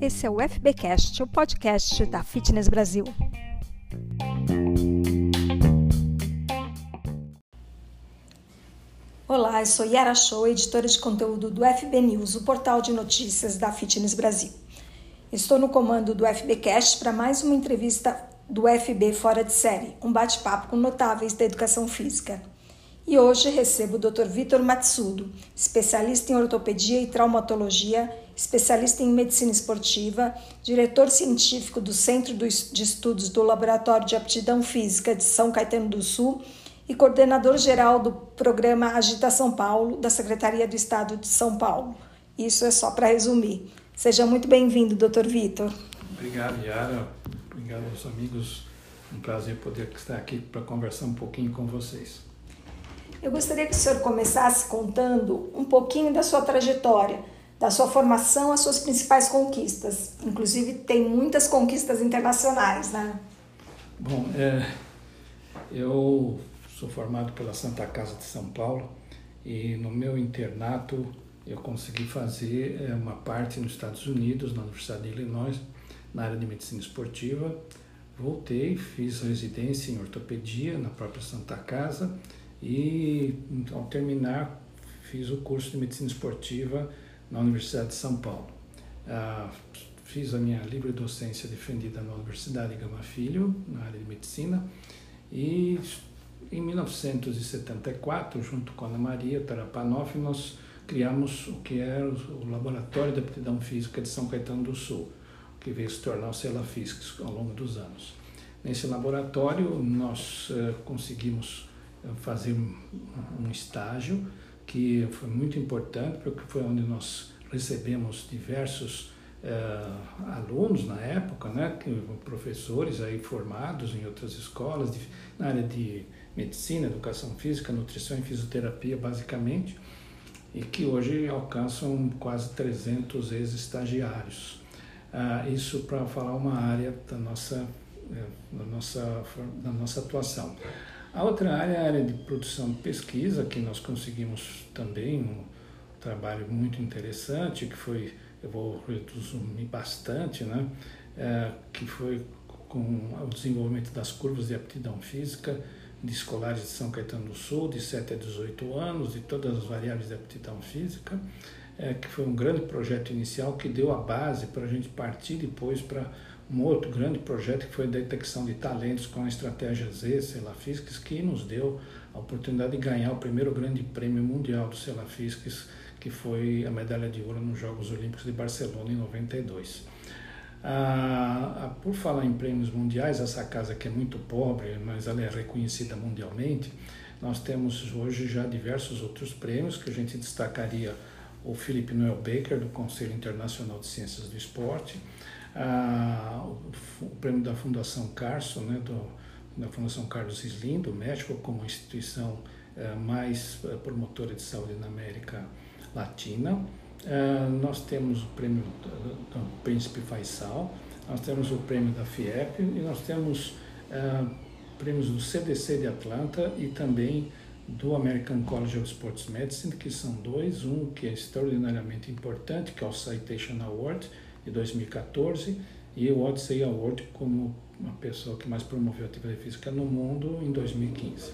Esse é o FBcast, o podcast da Fitness Brasil. Olá, eu sou Yara Show, editora de conteúdo do FB News, o portal de notícias da Fitness Brasil. Estou no comando do FBcast para mais uma entrevista do FB Fora de Série, um bate-papo com notáveis da educação física. E hoje recebo o Dr. Vitor Matsudo, especialista em ortopedia e traumatologia, especialista em medicina esportiva, diretor científico do Centro de Estudos do Laboratório de Aptidão Física de São Caetano do Sul e coordenador geral do programa Agita São Paulo, da Secretaria do Estado de São Paulo. Isso é só para resumir. Seja muito bem-vindo, Dr. Vitor. Obrigado, Yara. Obrigado aos amigos. Um prazer poder estar aqui para conversar um pouquinho com vocês. Eu gostaria que o senhor começasse contando um pouquinho da sua trajetória, da sua formação, as suas principais conquistas. Inclusive, tem muitas conquistas internacionais, né? Bom, é, eu sou formado pela Santa Casa de São Paulo e no meu internato eu consegui fazer é, uma parte nos Estados Unidos, na Universidade de Illinois, na área de medicina esportiva. Voltei, fiz residência em ortopedia na própria Santa Casa e, ao terminar, fiz o curso de medicina esportiva na Universidade de São Paulo. Ah, fiz a minha livre docência defendida na Universidade Gama Filho, na área de medicina, e em 1974, junto com a Ana Maria Tarapanoff, nós criamos o que era o Laboratório de Aptidão Física de São Caetano do Sul, que veio se tornar o CELAFISC ao longo dos anos. Nesse laboratório, nós uh, conseguimos fazer um, estágio que foi muito importante, porque foi onde nós recebemos diversos uh, alunos na época, né, professores aí formados em outras escolas, de, na área de medicina, educação física, nutrição e fisioterapia, basicamente e que hoje alcançam quase 300 ex-estagiários. Ah, isso para falar uma área da nossa, é, da, nossa, da nossa atuação. A outra área é a área de produção e pesquisa, que nós conseguimos também um trabalho muito interessante, que foi, eu vou resumir bastante, né? É, que foi com o desenvolvimento das curvas de aptidão física, de escolares de São Caetano do Sul, de 7 a 18 anos, de todas as variáveis de aptidão física, é, que foi um grande projeto inicial que deu a base para a gente partir depois para um outro grande projeto que foi a detecção de talentos com a estratégia Z, Celafisques, que nos deu a oportunidade de ganhar o primeiro grande prêmio mundial do Celafisques, que foi a medalha de ouro nos Jogos Olímpicos de Barcelona em 92. Ah, ah, por falar em prêmios mundiais, essa casa que é muito pobre, mas ela é reconhecida mundialmente, nós temos hoje já diversos outros prêmios que a gente destacaria o Philip Noel Baker, do Conselho Internacional de Ciências do Esporte, ah, o, prêmio da Fundação Carso, né, do, da Fundação Carlos Slim, do México, como instituição eh, mais eh, promotora de saúde na América Latina, Uh, nós temos o prêmio do, do Príncipe Faisal, nós temos o prêmio da FIEP e nós temos prêmios do CDC de Atlanta e também do American College of Sports Medicine, que são dois, um que é extraordinariamente importante, que é o Citation Award de 2014, e o Odyssey Award como uma pessoa que mais promoveu a atividade física no mundo em 2015.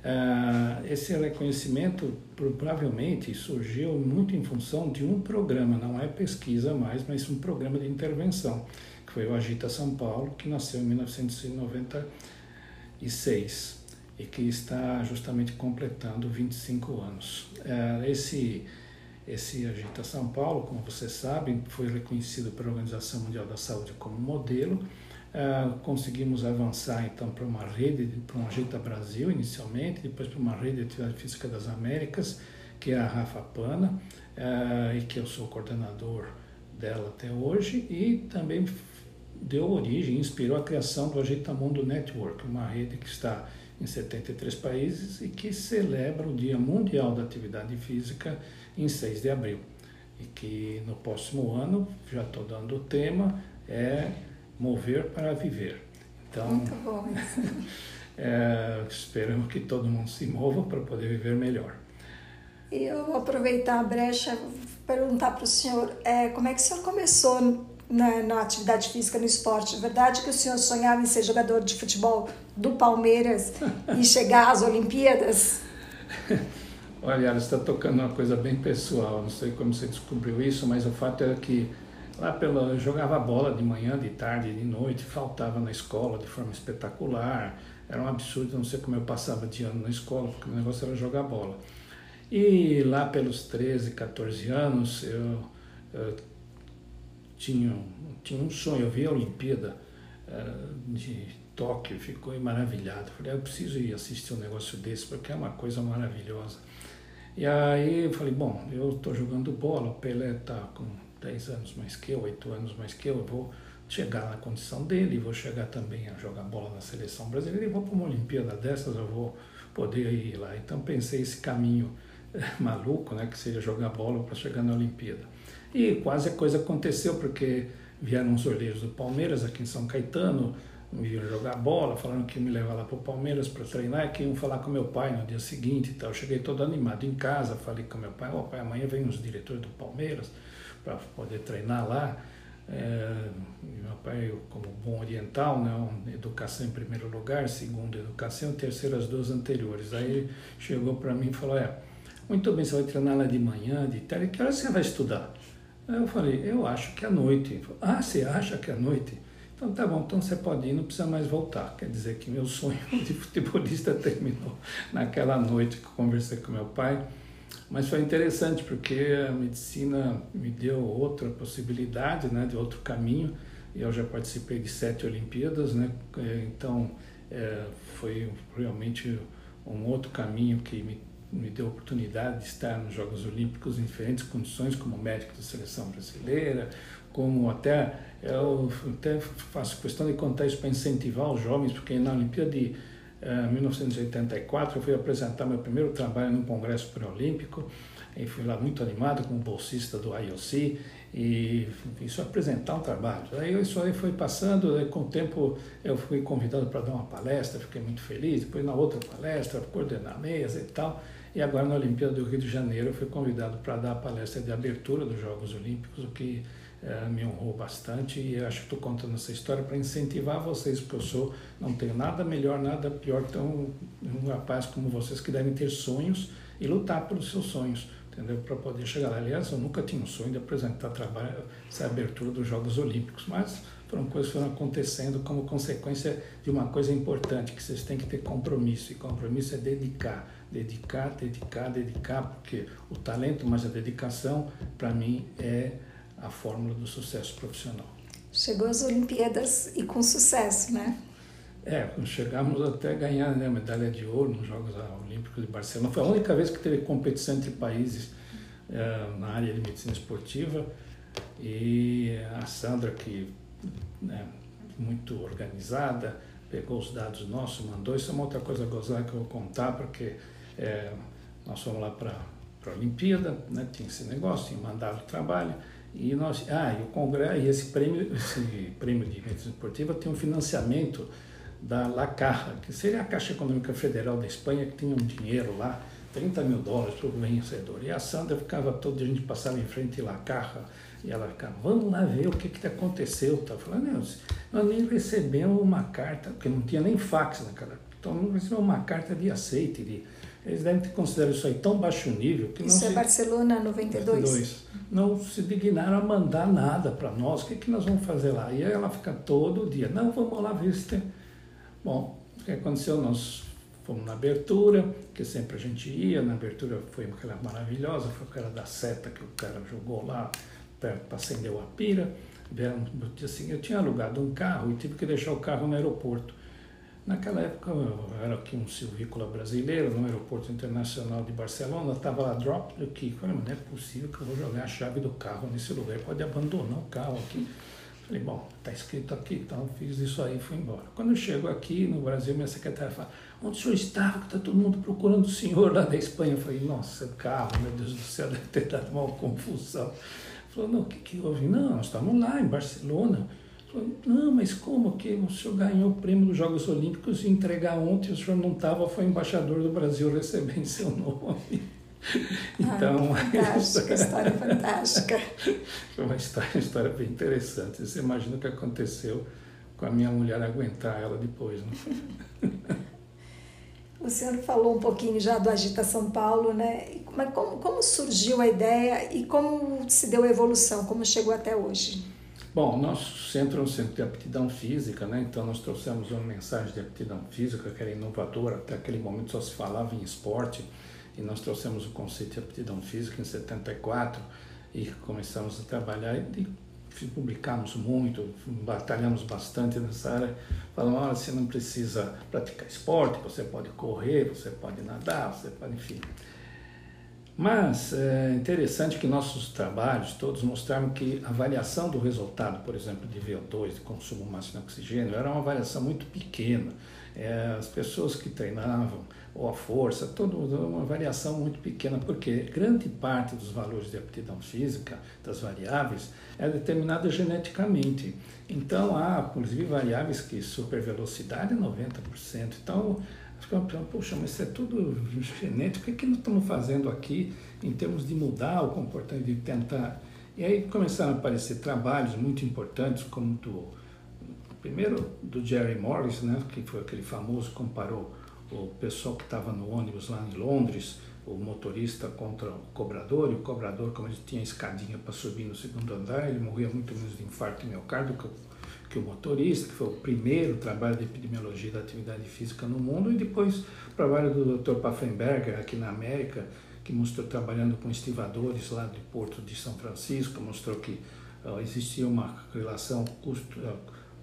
Uh, esse reconhecimento provavelmente surgiu muito em função de um programa, não é pesquisa mais, mas um programa de intervenção, que foi o Agita São Paulo, que nasceu em 1996 e que está justamente completando 25 anos. Uh, esse, esse Agita São Paulo, como vocês sabem, foi reconhecido pela Organização Mundial da Saúde como modelo. Uh, conseguimos avançar então para uma rede, para um Agita Brasil inicialmente, depois para uma rede de atividade física das Américas, que é a Rafa Pana, uh, e que eu sou coordenador dela até hoje, e também deu origem, inspirou a criação do Agita Mundo Network, uma rede que está em 73 países e que celebra o Dia Mundial da Atividade Física em 6 de abril. E que no próximo ano, já estou dando o tema, é mover para viver. Então, Muito bom é, esperamos que todo mundo se mova para poder viver melhor. E eu vou aproveitar a brecha perguntar para o senhor é, como é que o senhor começou na, na, atividade física, no esporte. É verdade que o senhor sonhava em ser jogador de futebol do Palmeiras e chegar às Olimpíadas? Olha, você está tocando uma coisa bem pessoal. Não sei como você descobriu isso, mas o fato era que lá pela, eu jogava bola de manhã, de tarde, de noite, faltava na escola de forma espetacular. Era um absurdo, não sei como eu passava de ano na escola, porque o negócio era jogar bola. E lá pelos 13, 14 anos, eu, eu tinha, tinha um sonho, eu vi a Olimpíada uh, de Tóquio, ficou maravilhado. Falei, ah, eu preciso ir assistir um negócio desse, porque é uma coisa maravilhosa. E aí eu falei, bom, eu estou jogando bola, o Pelé está com 10 anos mais que eu, 8 anos mais que eu, eu vou chegar na condição dele, vou chegar também a jogar bola na seleção brasileira e vou para uma Olimpíada dessas, eu vou poder ir lá. Então pensei esse caminho maluco, né, que seria jogar bola para chegar na Olimpíada. E quase a coisa aconteceu, porque vieram os olheiros do Palmeiras aqui em São Caetano, me viram jogar bola, falaram que iam me levar lá para o Palmeiras para treinar e que iam falar com meu pai no dia seguinte e tal. Eu cheguei todo animado em casa, falei com meu pai, ó oh, pai, amanhã vem os diretores do Palmeiras para poder treinar lá. É, meu pai, como bom oriental, né, educação em primeiro lugar, segundo educação, terceiro as duas anteriores. Aí chegou para mim e falou, é, muito bem, você vai treinar lá de manhã, de tarde, que hora você vai estudar? Eu falei, eu acho que é noite. Falei, ah, você acha que é noite? Então tá bom, então você pode ir, não precisa mais voltar. Quer dizer que meu sonho de futebolista terminou naquela noite que eu conversei com meu pai. Mas foi interessante porque a medicina me deu outra possibilidade, né, de outro caminho. Eu já participei de sete Olimpíadas, né, então é, foi realmente um outro caminho que me me deu a oportunidade de estar nos Jogos Olímpicos em diferentes condições, como médico da seleção brasileira, como até eu até faço questão de contar isso para incentivar os jovens, porque na Olimpíada de eh, 1984 eu fui apresentar meu primeiro trabalho no Congresso Pré-Olímpico e fui lá muito animado como bolsista do IOC e isso apresentar um trabalho. Aí isso aí foi passando, aí, com o tempo eu fui convidado para dar uma palestra, fiquei muito feliz, depois na outra palestra, coordenar mesa e tal. E agora na Olimpíada do Rio de Janeiro eu fui convidado para dar a palestra de abertura dos Jogos Olímpicos, o que é, me honrou bastante e acho que estou contando essa história para incentivar vocês, porque eu sou, não tenho nada melhor, nada pior que um, um rapaz como vocês que devem ter sonhos e lutar pelos seus sonhos, entendeu? Para poder chegar lá. Aliás, eu nunca tinha um sonho de apresentar trabalho, essa abertura dos Jogos Olímpicos, mas foram coisas que foram acontecendo como consequência de uma coisa importante, que vocês têm que ter compromisso, e compromisso é dedicar dedicar, dedicar, dedicar, porque o talento mais a dedicação, para mim, é a fórmula do sucesso profissional. Chegou às Olimpíadas e com sucesso, né? É, chegamos até a ganhar né, medalha de ouro nos Jogos Olímpicos de Barcelona. Foi a única vez que teve competição entre países é, na área de medicina esportiva. E a Sandra, que né, muito organizada, pegou os dados nossos, mandou. Isso é uma outra coisa gozada que eu vou contar, porque é, nós fomos lá para a Olimpíada, né, tinha esse negócio, tinha mandado trabalho, e nós, ah, e o congresso, e esse prêmio, esse prêmio de medicina esportiva tem um financiamento da La Caja, que seria a Caixa Econômica Federal da Espanha, que tinha um dinheiro lá, 30 mil dólares para o vencedor. E a Sandra ficava todo dia, a gente passava em frente La Caja, e ela ficava, vamos lá ver o que, que aconteceu. Tá falando, nós nem recebemos uma carta, porque não tinha nem fax naquela então não recebemos uma carta de aceite, de eles devem ter considerado isso aí tão baixo nível que isso não é se, Barcelona 92. 92. Não se dignaram a mandar nada para nós. O que, que nós vamos fazer lá? E aí ela fica todo dia, não, vamos lá ver se tem. Bom, o que aconteceu? Nós fomos na abertura, que sempre a gente ia, na abertura foi aquela maravilhosa, foi cara da seta que o cara jogou lá perto para acender a pira. No dia seguinte eu tinha alugado um carro e tive que deixar o carro no aeroporto. Naquela época eu era aqui um silvícola brasileiro no aeroporto internacional de Barcelona, estava lá drop the key. Falei, mas não é possível que eu vou jogar a chave do carro nesse lugar, pode abandonar o carro aqui. Falei, bom, está escrito aqui, então fiz isso aí e fui embora. Quando eu chego aqui no Brasil, minha secretária fala, onde o senhor estava? Que está todo mundo procurando o senhor lá da Espanha. Eu falei, nossa, carro, meu Deus do céu, deve ter dado uma confusão. Falou, não, o que, que houve? Não, nós estamos lá em Barcelona. Não, mas como que o senhor ganhou o prêmio dos Jogos Olímpicos e entregar ontem o senhor não estava, foi embaixador do Brasil recebendo seu nome. Então, Ai, fantástica, história fantástica. Foi uma história, história bem interessante. Você imagina o que aconteceu com a minha mulher aguentar ela depois, né? O senhor falou um pouquinho já do Agita São Paulo, né? Mas como, como surgiu a ideia e como se deu a evolução, como chegou até hoje? Bom, nosso centro é um centro de aptidão física, né? então nós trouxemos uma mensagem de aptidão física que era inovadora, até aquele momento só se falava em esporte, e nós trouxemos o conceito de aptidão física em 74 e começamos a trabalhar e publicamos muito, batalhamos bastante nessa área, falamos, olha, você não precisa praticar esporte, você pode correr, você pode nadar, você pode, enfim. Mas é interessante que nossos trabalhos todos mostraram que a avaliação do resultado, por exemplo, de VO2, de consumo máximo de oxigênio, era uma avaliação muito pequena. É, as pessoas que treinavam, ou a força, toda uma variação muito pequena, porque grande parte dos valores de aptidão física, das variáveis, é determinada geneticamente. Então, há, inclusive, variáveis que supervelocidade é 90%. Então, Puxa, mas isso é tudo genético, o que, é que nós estamos fazendo aqui em termos de mudar o comportamento, de tentar. E aí começaram a aparecer trabalhos muito importantes, como do. Primeiro do Jerry Morris, né, que foi aquele famoso, comparou o pessoal que estava no ônibus lá em Londres, o motorista contra o cobrador, e o cobrador, como ele tinha escadinha para subir no segundo andar, ele morria muito menos de infarto miocárdio que o motorista, que foi o primeiro trabalho de epidemiologia da atividade física no mundo, e depois o trabalho do Dr. Paffenberger aqui na América, que mostrou trabalhando com estivadores lá do Porto de São Francisco, mostrou que existia uma relação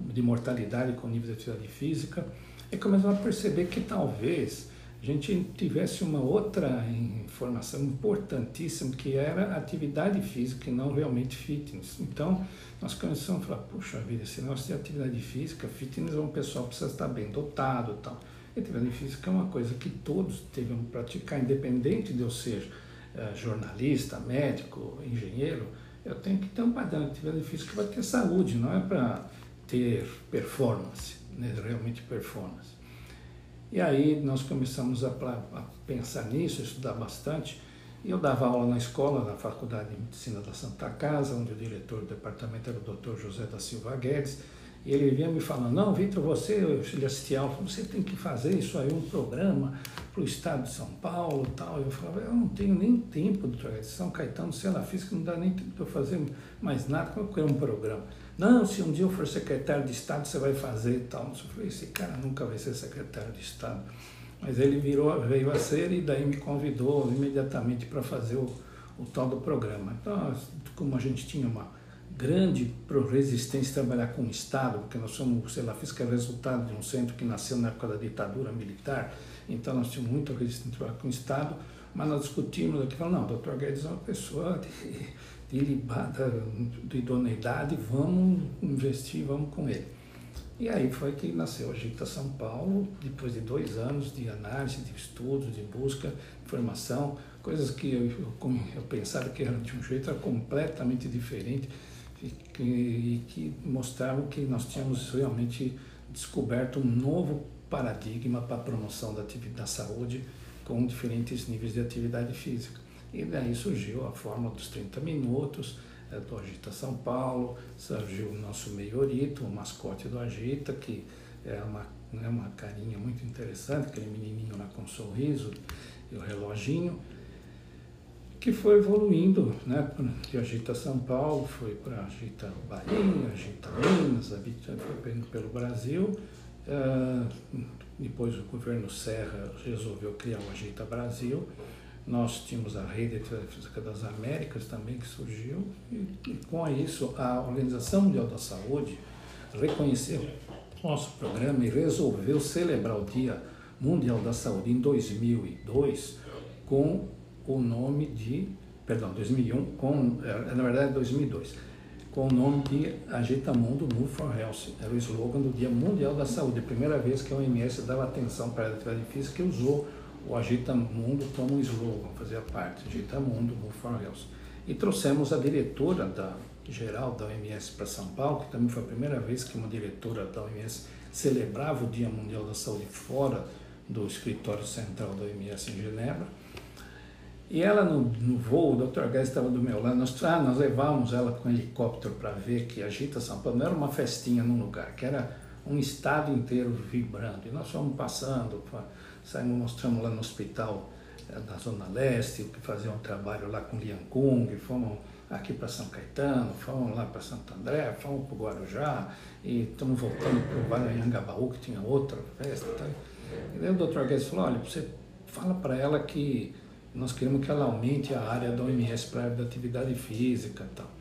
de mortalidade com o nível de atividade física, e começou a perceber que talvez a gente tivesse uma outra informação importantíssima que era atividade física e não realmente fitness. Então, nós começamos a falar, puxa vida, esse negócio de atividade física, fitness é um pessoal precisa estar bem dotado e tal. E atividade física é uma coisa que todos devem praticar, independente de eu ser uh, jornalista, médico, engenheiro, eu tenho que ter um padrão de atividade física para ter saúde, não é para ter performance, né, realmente performance. E aí nós começamos a, a pensar nisso, estudar bastante. E eu dava aula na escola, na Faculdade de Medicina da Santa Casa, onde o diretor do departamento era o Dr. José da Silva Guedes. E ele vinha me falando, não, Vitor, você, ele assistia aula, você tem que fazer isso aí, um programa para o estado de São Paulo e tal. Eu falava, eu não tenho nem tempo, doutor São Caetano, sei lá, física, não dá nem tempo de eu fazer mais nada, como é um programa? Não, se um dia eu for secretário de Estado, você vai fazer e tal. Eu falei, esse cara nunca vai ser secretário de Estado. Mas ele virou, veio a ser e daí me convidou imediatamente para fazer o, o tal do programa. Então, como a gente tinha uma grande resistência trabalhar com o Estado, porque nós somos, sei lá, que é resultado de um centro que nasceu na época da ditadura militar, então nós tínhamos muita resistência a trabalhar com o Estado, mas nós discutimos aqui, falamos, não, o doutor Guedes é uma pessoa de, ilibada, de idoneidade, vamos investir, vamos com ele. E aí foi que nasceu a Gita São Paulo, depois de dois anos de análise, de estudos, de busca, informação, coisas que eu, eu, eu pensava que eram de um jeito era completamente diferente e que, e que mostravam que nós tínhamos realmente descoberto um novo paradigma para a promoção da, da saúde com diferentes níveis de atividade física. E daí surgiu a forma dos 30 minutos, é, do Agita São Paulo, surgiu o nosso Meiorito, o mascote do Agita, que é uma, é uma carinha muito interessante, aquele menininho lá com um sorriso e o reloginho, que foi evoluindo, né, de Agita São Paulo, foi para Agita Bahia, Agita Minas, foi pelo Brasil, uh, depois o governo Serra resolveu criar o Agita Brasil, nós tínhamos a Rede Física das Américas também que surgiu, e, e com isso a Organização Mundial da Saúde reconheceu nosso programa e resolveu celebrar o Dia Mundial da Saúde em 2002 com o nome de, perdão, 2001, com, é, na verdade 2002, com o nome de Agita Mundo Move for Health. Era o slogan do Dia Mundial da Saúde, a primeira vez que a OMS dava atenção para a atividade física e usou o Agita Mundo como um slogan, fazia parte, Agita Mundo, Move for. E trouxemos a diretora da geral da OMS para São Paulo, que também foi a primeira vez que uma diretora da OMS celebrava o Dia Mundial da Saúde fora do escritório central da OMS em Genebra. E ela no, no voo, o Dr. Gás estava do meu lado, nós, ah, nós levávamos ela com um helicóptero para ver que Agita São Paulo não era uma festinha num lugar, que era um estado inteiro vibrando. E nós fomos passando, saímos, mostramos lá no hospital eh, da Zona Leste, que fazia um trabalho lá com Lian Kung, fomos aqui para São Caetano, fomos lá para Santo André, fomos para o Guarujá, e estamos voltando para o Vale Anhangabaú, que tinha outra festa. Tá? E daí o Dr. Guedes falou, olha, você fala para ela que nós queremos que ela aumente a área da OMS para a atividade física e tal.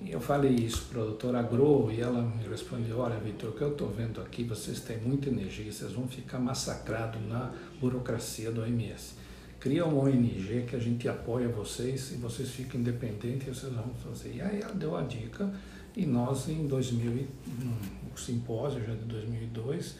E eu falei isso para a doutora Agro e ela me respondeu, olha Vitor, o que eu estou vendo aqui, vocês têm muita energia, vocês vão ficar massacrados na burocracia da OMS. Cria uma ONG que a gente apoia vocês e vocês ficam independentes e vocês vão fazer. E aí ela deu a dica e nós em 2000, no simpósio já de 2002,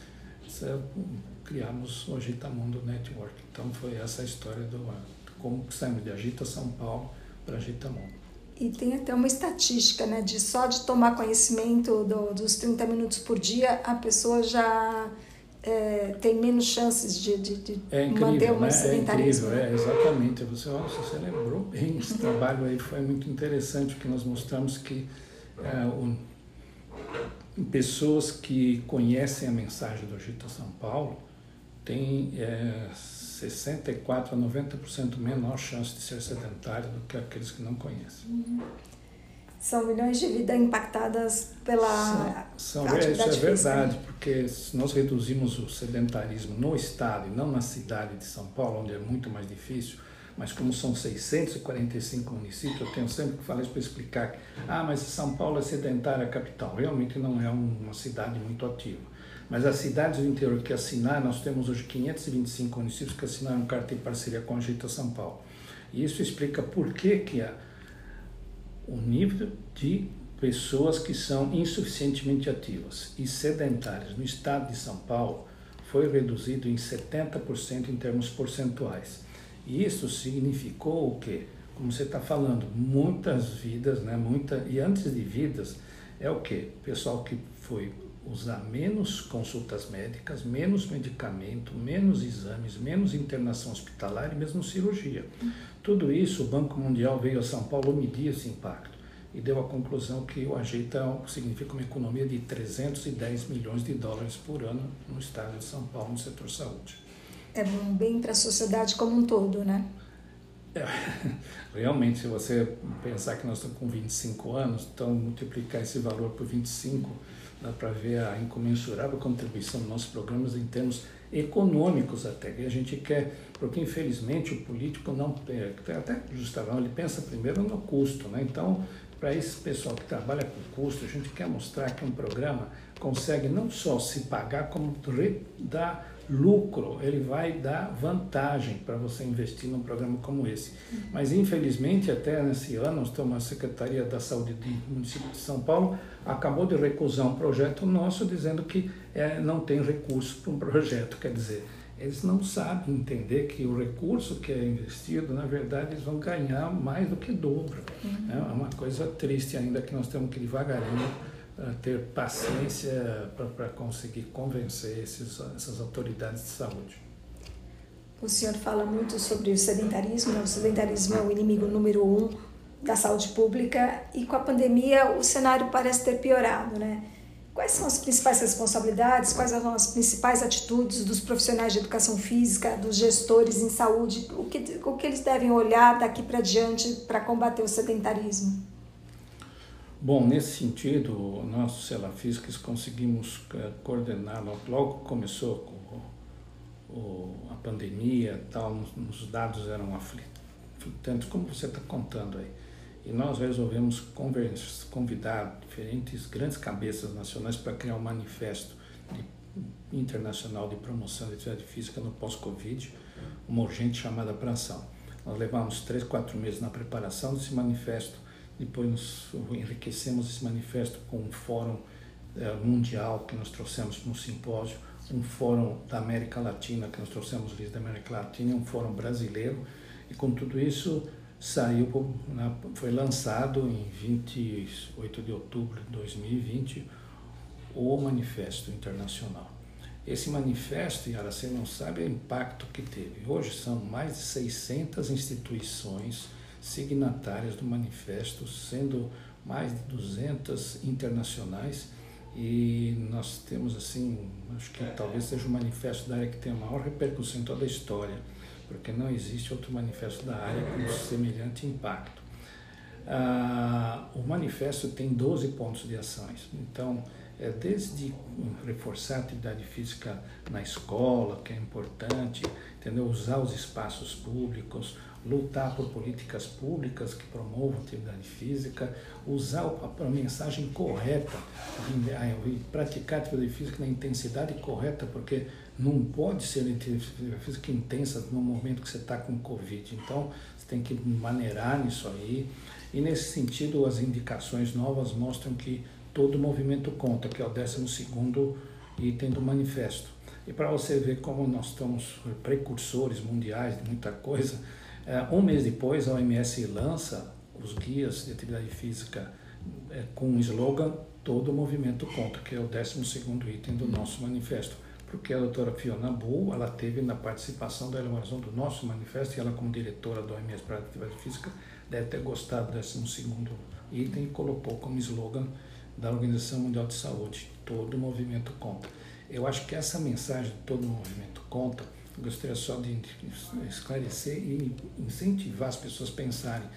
criamos o Agitamundo Network. Então foi essa a história do como saímos de Agita São Paulo para Agitamundo. E tem até uma estatística, né, de só de tomar conhecimento do, dos 30 minutos por dia, a pessoa já é, tem menos chances de, de, de é incrível, manter uma né? sedentarismo. É incrível, é, exatamente. Você, nossa, você lembrou bem, esse trabalho aí foi muito interessante, porque nós mostramos que é, o, pessoas que conhecem a mensagem do Agita São Paulo têm é, 64 a 90% menor chance de ser sedentário do que aqueles que não conhecem. Uhum. São milhões de vidas impactadas pela são, são, Isso é verdade, porque se nós reduzimos o sedentarismo no estado e não na cidade de São Paulo, onde é muito mais difícil, mas como são 645 municípios, eu tenho sempre que falar isso para explicar que, ah, mas São Paulo é sedentária capital. Realmente não é uma cidade muito ativa. Mas as cidades do interior que assinaram, nós temos hoje 525 municípios que assinaram carta de parceria com a Agita São Paulo. E isso explica por que, que o nível de pessoas que são insuficientemente ativas e sedentárias no estado de São Paulo foi reduzido em 70% em termos percentuais. E isso significou o quê? Como você está falando, muitas vidas, né? Muita, e antes de vidas, é o quê? Pessoal que foi usar menos consultas médicas, menos medicamento, menos exames, menos internação hospitalar e mesmo cirurgia. Tudo isso, o Banco Mundial veio a São Paulo medir esse impacto e deu a conclusão que o Ajeita significa uma economia de 310 milhões de dólares por ano no estado de São Paulo, no setor saúde é um bem para a sociedade como um todo, né? É, realmente, se você pensar que nós estamos com 25 anos, então multiplicar esse valor por 25, dá para ver a incomensurável contribuição dos nossos programas em termos econômicos até. E a gente quer, porque infelizmente o político não, até justamente, ele pensa primeiro no custo, né? Então, para esse pessoal que trabalha com custo, a gente quer mostrar que um programa consegue não só se pagar, como dar lucro, ele vai dar vantagem para você investir num programa como esse. Mas, infelizmente, até nesse ano, a Secretaria da Saúde do município de São Paulo acabou de recusar um projeto nosso dizendo que é, não tem recurso para um projeto. Quer dizer, eles não sabem entender que o recurso que é investido, na verdade, eles vão ganhar mais do que dobro. Uhum. É uma coisa triste ainda que nós temos que devagarinho ter paciência para conseguir convencer esses, essas autoridades de saúde. O senhor fala muito sobre o sedentarismo, né? o sedentarismo é o inimigo número um da saúde pública e com a pandemia o cenário parece ter piorado, né? Quais são as principais responsabilidades, quais são as principais atitudes dos profissionais de educação física, dos gestores em saúde, o que, o que eles devem olhar daqui para diante para combater o sedentarismo? Bom, nesse sentido, nós, Celafisques, conseguimos eh, coordenar, logo começou com o, a pandemia tal, os dados eram aflitantes, como você está contando aí. E nós resolvemos convidar diferentes grandes cabeças nacionais para criar um manifesto de, internacional de promoção da atividade física no pós-Covid, uma urgente chamada para ação. Nós levamos três, quatro meses na preparação desse manifesto, depois nos enriquecemos esse manifesto com um fórum eh, mundial que nós trouxemos para um simpósio, um fórum da América Latina que nós trouxemos líderes da América Latina, um fórum brasileiro. E com tudo isso saiu, foi lançado em 28 de outubro de 2020 o Manifesto Internacional. Esse manifesto, Yara, você não sabe o impacto que teve. Hoje são mais de 600 instituições signatárias do manifesto, sendo mais de 200 internacionais e nós temos assim, acho que talvez seja o manifesto da área que tem a maior repercussão em toda a história, porque não existe outro manifesto da área com semelhante impacto. Ah, o manifesto tem 12 pontos de ações, então é desde reforçar a atividade física na escola, que é importante, entendeu? usar os espaços públicos, lutar por políticas públicas que promovam atividade física, usar a, mensagem correta ah, praticar atividade física na intensidade correta, porque não pode ser atividade física intensa no momento que você está com Covid. Então, você tem que maneirar nisso aí. E nesse sentido, as indicações novas mostram que todo movimento conta, que é o 12 item do manifesto. E para você ver como nós estamos precursores mundiais de muita coisa, um mês depois a OMS lança os guias de atividade física é, com o slogan Todo Movimento Conta, que é o 12 item do nosso manifesto. Porque a doutora Fiona Bull, ela teve na participação da elaboração do nosso manifesto, e ela como diretora da OMS para a atividade física, deve ter gostado do 12 item e colocou como slogan da Organização Mundial de Saúde, todo movimento conta. Eu acho que essa mensagem, todo movimento conta, gostaria só de esclarecer e incentivar as pessoas a pensarem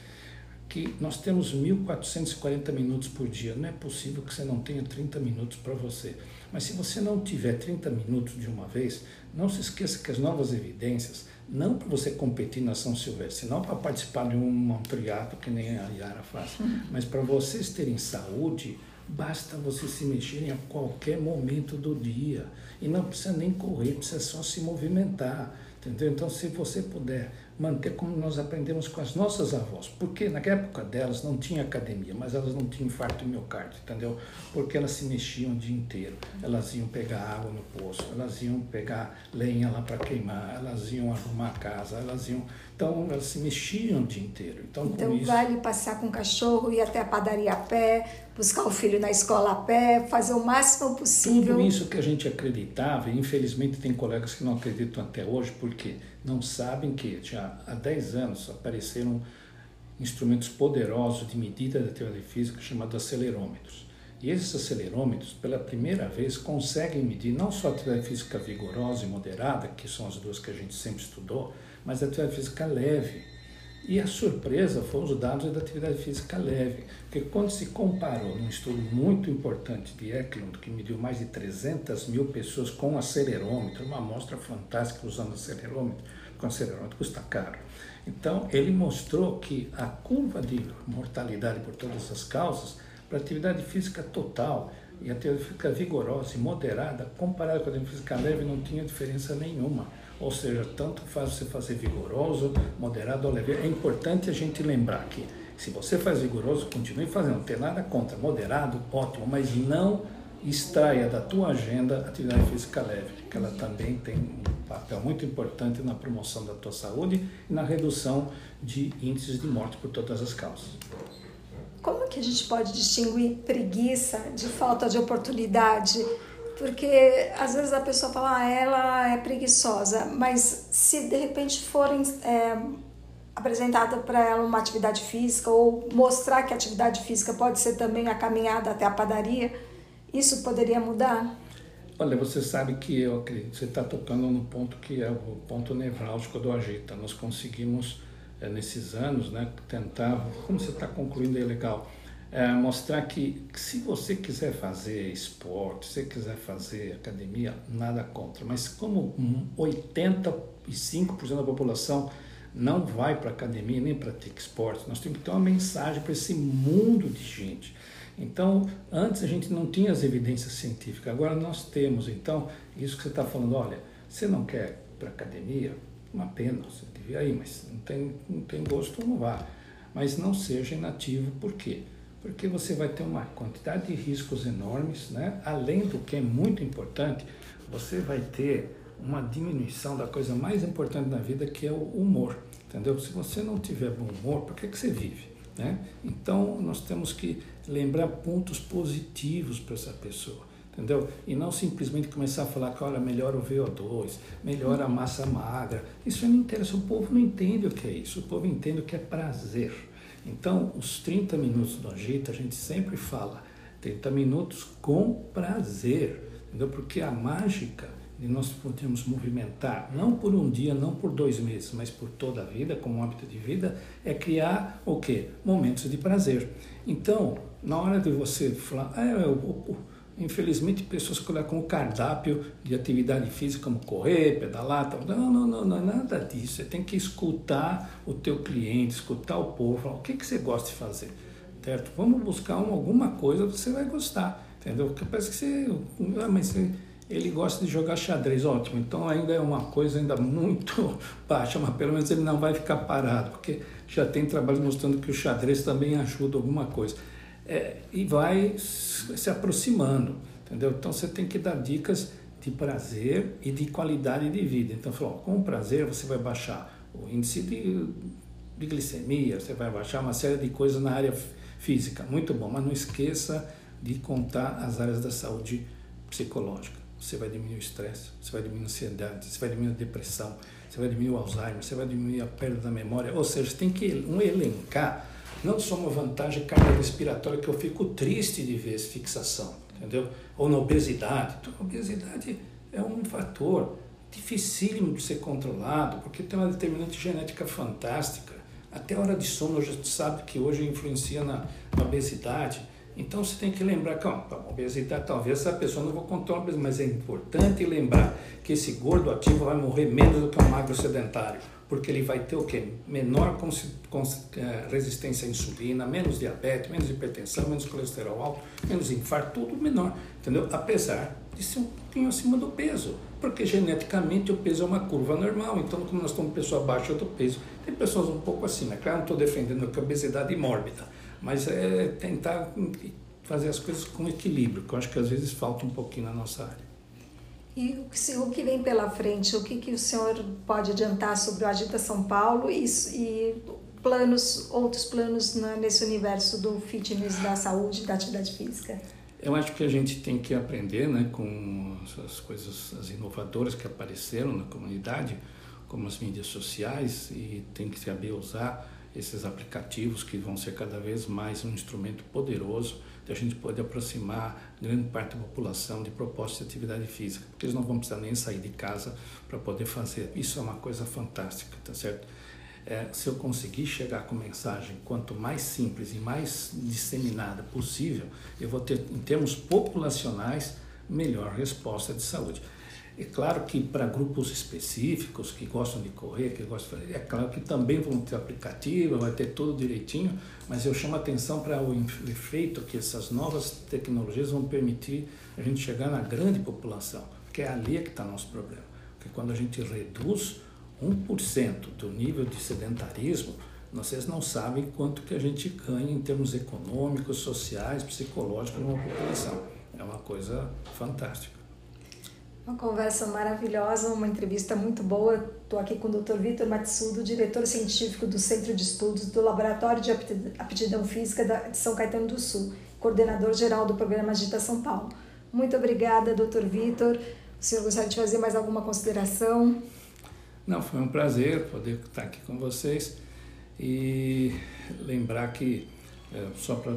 que nós temos 1.440 minutos por dia. Não é possível que você não tenha 30 minutos para você. Mas se você não tiver 30 minutos de uma vez, não se esqueça que as novas evidências, não para você competir na São Silvestre, não para participar de um ampliado que nem a Yara faz, mas para vocês terem saúde, Basta você se mexer em qualquer momento do dia. E não precisa nem correr, precisa só se movimentar. Entendeu? Então, se você puder manter como nós aprendemos com as nossas avós, porque na época delas não tinha academia, mas elas não tinham infarto de miocárdio, entendeu? Porque elas se mexiam o dia inteiro. Elas iam pegar água no poço, elas iam pegar lenha lá para queimar, elas iam arrumar a casa, elas iam. Então, elas se mexiam o dia inteiro. Então, então isso... vale passear com o cachorro, ir até a padaria a pé, buscar o filho na escola a pé, fazer o máximo possível. Tudo isso que a gente acreditava, e infelizmente tem colegas que não acreditam até hoje, porque não sabem que já há 10 anos apareceram instrumentos poderosos de medida da atividade física chamados acelerômetros. E esses acelerômetros, pela primeira vez, conseguem medir não só a atividade física vigorosa e moderada, que são as duas que a gente sempre estudou, mas a atividade física leve e a surpresa foram os dados da atividade física leve, porque quando se comparou num estudo muito importante de Eklund, que mediu mais de 300 mil pessoas com acelerômetro, uma amostra fantástica usando acelerômetro, porque o acelerômetro custa caro. Então, ele mostrou que a curva de mortalidade por todas as causas, para atividade física total e atividade física vigorosa e moderada, comparada com a atividade física leve, não tinha diferença nenhuma. Ou seja, tanto faz você fazer vigoroso, moderado ou leve. É importante a gente lembrar que se você faz vigoroso, continue fazendo, não tem nada contra. Moderado, ótimo, mas não extraia da tua agenda atividade física leve, que ela também tem um papel muito importante na promoção da tua saúde e na redução de índices de morte por todas as causas. Como que a gente pode distinguir preguiça de falta de oportunidade porque às vezes a pessoa fala, ah, ela é preguiçosa, mas se de repente forem é, apresentada para ela uma atividade física ou mostrar que a atividade física pode ser também a caminhada até a padaria, isso poderia mudar? Olha, você sabe que eu acredito, você está tocando no ponto que é o ponto nevrálgico do Agita. Nós conseguimos, é, nesses anos, né, tentar, como você está concluindo aí legal, é, mostrar que, que, se você quiser fazer esporte, se quiser fazer academia, nada contra. Mas como 85% da população não vai para academia nem pratica esporte, nós temos que ter uma mensagem para esse mundo de gente. Então, antes a gente não tinha as evidências científicas, agora nós temos. Então, isso que você está falando, olha, você não quer para academia? Uma pena, você devia ir, mas não tem, não tem gosto, não vá. Mas não seja inativo, por quê? Porque você vai ter uma quantidade de riscos enormes, né? além do que é muito importante, você vai ter uma diminuição da coisa mais importante na vida, que é o humor, entendeu? Se você não tiver bom humor, por que, que você vive? Né? Então, nós temos que lembrar pontos positivos para essa pessoa. entendeu? E não simplesmente começar a falar que, olha, melhora o VO2, melhora a massa magra. Isso não interessa, o povo não entende o que é isso, o povo entende o que é prazer. Então, os 30 minutos do Agita, a gente sempre fala, 30 minutos com prazer, entendeu? Porque a mágica de nós podermos movimentar, não por um dia, não por dois meses, mas por toda a vida, como hábito de vida, é criar o quê? Momentos de prazer. Então, na hora de você falar, ah, eu, eu, eu, infelizmente pessoas colocam o cardápio de atividade física como correr, pedalar, tal. Não, não, não, não é nada disso. Você tem que escutar o teu cliente, escutar o povo, falar, o que, que você gosta de fazer, certo? Vamos buscar uma, alguma coisa que você vai gostar, entendeu? Porque parece que você, ah, mas você ele gosta de jogar xadrez, ótimo. Então ainda é uma coisa ainda muito baixa, mas pelo menos ele não vai ficar parado, porque já tem trabalhos mostrando que o xadrez também ajuda alguma coisa. É, e vai se aproximando, entendeu? Então você tem que dar dicas de prazer e de qualidade de vida. Então, falou, com prazer você vai baixar o índice de, de glicemia, você vai baixar uma série de coisas na área física. Muito bom, mas não esqueça de contar as áreas da saúde psicológica você vai diminuir o estresse, você vai diminuir a ansiedade, você vai diminuir a depressão, você vai diminuir o Alzheimer, você vai diminuir a perda da memória. Ou seja, tem que um elencar não só uma vantagem cardiorrespiratória que eu fico triste de ver essa fixação, entendeu? Ou na obesidade. Então, a obesidade é um fator dificílimo de ser controlado, porque tem uma determinante genética fantástica. Até a hora de sono, a gente sabe que hoje influencia na, na obesidade. Então você tem que lembrar que ó, a obesidade, talvez essa pessoa não vou controlar, mas é importante lembrar que esse gordo ativo vai morrer menos do que um magro sedentário, porque ele vai ter o quê? Menor é, resistência à insulina, menos diabetes, menos hipertensão, menos colesterol alto, menos infarto, tudo menor, entendeu? Apesar de ser um pouquinho acima do peso, porque geneticamente o peso é uma curva normal, então como nós estamos pessoa abaixo do peso, tem pessoas um pouco acima, claro, não estou defendendo que a obesidade é mórbida, mas é tentar fazer as coisas com equilíbrio, que eu acho que às vezes falta um pouquinho na nossa área. E o que vem pela frente? O que, que o senhor pode adiantar sobre o Agita São Paulo e, e planos, outros planos na, nesse universo do fitness, da saúde, da atividade física? Eu acho que a gente tem que aprender né, com as coisas as inovadoras que apareceram na comunidade, como as mídias sociais, e tem que saber usar esses aplicativos que vão ser cada vez mais um instrumento poderoso de a gente poder aproximar grande parte da população de propostas de atividade física, porque eles não vão precisar nem sair de casa para poder fazer. Isso é uma coisa fantástica, tá certo? É, se eu conseguir chegar com mensagem quanto mais simples e mais disseminada possível, eu vou ter, em termos populacionais, melhor resposta de saúde. É claro que para grupos específicos que gostam de correr, que gostam de fazer, é claro que também vão ter aplicativo, vai ter tudo direitinho, mas eu chamo a atenção para o efeito que essas novas tecnologias vão permitir a gente chegar na grande população, porque é ali é que está o nosso problema. Porque quando a gente reduz 1% do nível de sedentarismo, vocês não sabem quanto que a gente ganha em termos econômicos, sociais, psicológicos numa população. É uma coisa fantástica. Uma conversa maravilhosa, uma entrevista muito boa. Estou aqui com o Dr. Vitor Matsudo, diretor científico do Centro de Estudos do Laboratório de Aptidão Física de São Caetano do Sul, coordenador geral do programa Agita São Paulo. Muito obrigada, Dr. Vitor. O senhor gostaria de fazer mais alguma consideração? Não, foi um prazer poder estar aqui com vocês e lembrar que, é, só para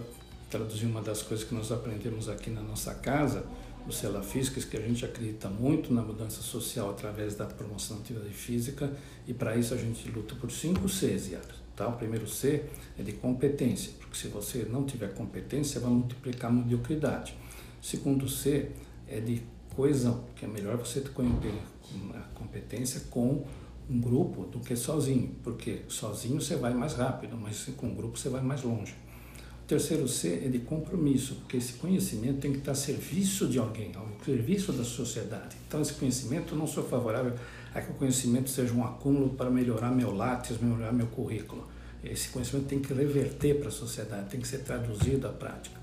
traduzir uma das coisas que nós aprendemos aqui na nossa casa, os salafistas, que a gente acredita muito na mudança social através da promoção da atividade física e para isso a gente luta por cinco Cs, tá? O primeiro C é de competência, porque se você não tiver competência, vai multiplicar a mediocridade. O segundo C é de coesão, que é melhor você ter a competência com um grupo do que sozinho, porque sozinho você vai mais rápido, mas com um grupo você vai mais longe terceiro C é de compromisso, porque esse conhecimento tem que estar a serviço de alguém, ao serviço da sociedade. Então, esse conhecimento, eu não sou favorável a que o conhecimento seja um acúmulo para melhorar meu látis, melhorar meu currículo. Esse conhecimento tem que reverter para a sociedade, tem que ser traduzido à prática.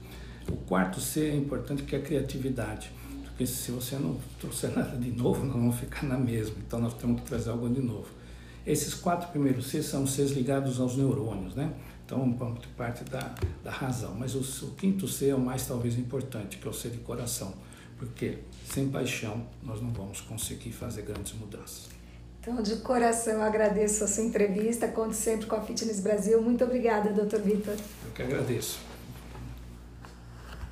O quarto C é importante, que é a criatividade, porque se você não trouxer nada de novo, nós vamos ficar na mesma. Então, nós temos que trazer algo de novo. Esses quatro primeiros C são Cs ligados aos neurônios, né? Então, parte da, da razão. Mas o, o, quinto C é o mais talvez importante, que é o C de coração. porque sem paixão nós não vamos conseguir fazer grandes mudanças. Então, de coração, agradeço a sua entrevista. Conte sempre com a Fitness Brasil. Muito obrigada, doutor Vitor. Eu que agradeço.